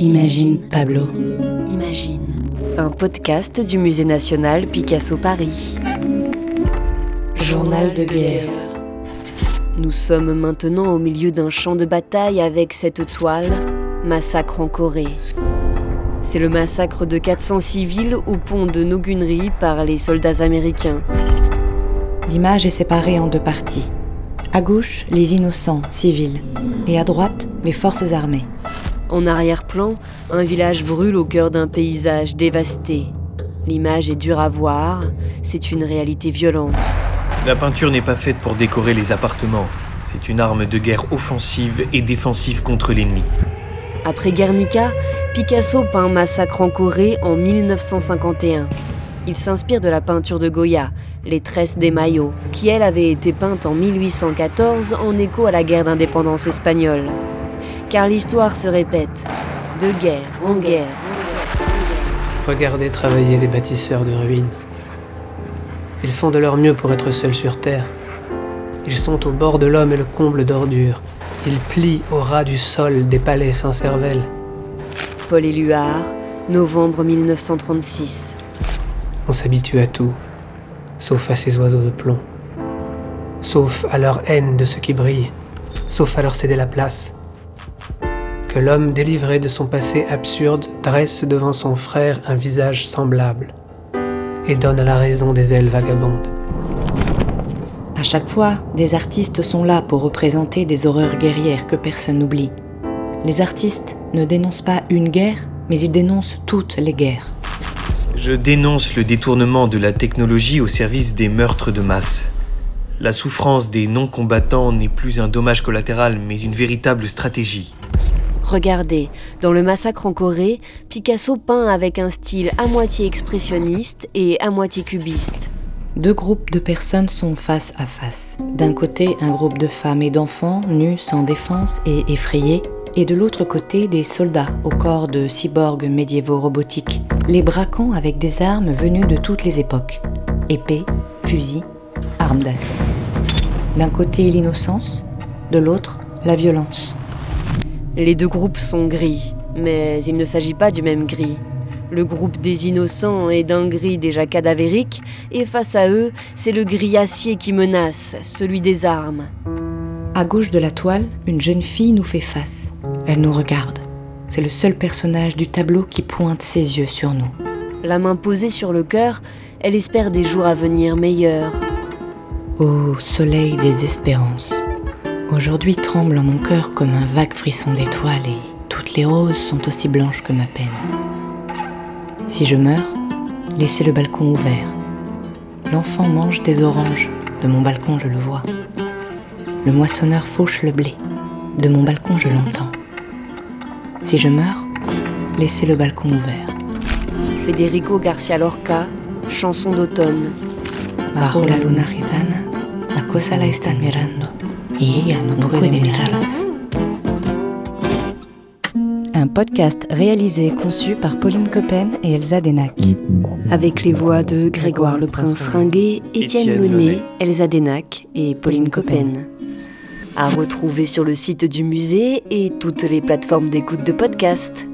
Imagine Pablo. Imagine. Un podcast du Musée national Picasso Paris. Journal de guerre. Nous sommes maintenant au milieu d'un champ de bataille avec cette toile, Massacre en Corée. C'est le massacre de 400 civils au pont de Nogunri par les soldats américains. L'image est séparée en deux parties. À gauche, les innocents civils et à droite, les forces armées. En arrière-plan, un village brûle au cœur d'un paysage dévasté. L'image est dure à voir, c'est une réalité violente. La peinture n'est pas faite pour décorer les appartements. C'est une arme de guerre offensive et défensive contre l'ennemi. Après Guernica, Picasso peint Massacre en Corée en 1951. Il s'inspire de la peinture de Goya, Les tresses des maillots, qui elle avait été peinte en 1814 en écho à la guerre d'indépendance espagnole. Car l'histoire se répète, de guerre en guerre. Regardez travailler les bâtisseurs de ruines. Ils font de leur mieux pour être seuls sur Terre. Ils sont au bord de l'homme et le comble d'ordures. Ils plient au ras du sol des palais sans cervelle. Paul Éluard, novembre 1936. On s'habitue à tout, sauf à ces oiseaux de plomb. Sauf à leur haine de ce qui brille, sauf à leur céder la place. Que l'homme délivré de son passé absurde dresse devant son frère un visage semblable et donne à la raison des ailes vagabondes. À chaque fois, des artistes sont là pour représenter des horreurs guerrières que personne n'oublie. Les artistes ne dénoncent pas une guerre, mais ils dénoncent toutes les guerres. Je dénonce le détournement de la technologie au service des meurtres de masse. La souffrance des non-combattants n'est plus un dommage collatéral, mais une véritable stratégie. Regardez, dans le massacre en Corée, Picasso peint avec un style à moitié expressionniste et à moitié cubiste. Deux groupes de personnes sont face à face. D'un côté, un groupe de femmes et d'enfants nus sans défense et effrayés, et de l'autre côté, des soldats au corps de cyborgs médiévaux robotiques, les braquant avec des armes venues de toutes les époques épées, fusils, armes d'assaut. D'un côté, l'innocence, de l'autre, la violence. Les deux groupes sont gris, mais il ne s'agit pas du même gris. Le groupe des innocents est d'un gris déjà cadavérique, et face à eux, c'est le gris acier qui menace, celui des armes. À gauche de la toile, une jeune fille nous fait face. Elle nous regarde. C'est le seul personnage du tableau qui pointe ses yeux sur nous. La main posée sur le cœur, elle espère des jours à venir meilleurs. Ô soleil des espérances, aujourd'hui tremble en mon cœur comme un vague frisson d'étoiles et toutes les roses sont aussi blanches que ma peine. Si je meurs, laissez le balcon ouvert. L'enfant mange des oranges, de mon balcon je le vois. Le moissonneur fauche le blé, de mon balcon je l'entends. Si je meurs, laissez le balcon ouvert. Federico Garcia Lorca, chanson d'automne. Bajo la luna gitana, la cosa la están mirando y ella no puede mirarlas. Un podcast réalisé et conçu par Pauline Coppen et Elsa Denac. Avec les voix de Grégoire le Prince Ringuet, Étienne Monet, Elsa Denac et Pauline Coppen. À retrouver sur le site du musée et toutes les plateformes d'écoute de podcast.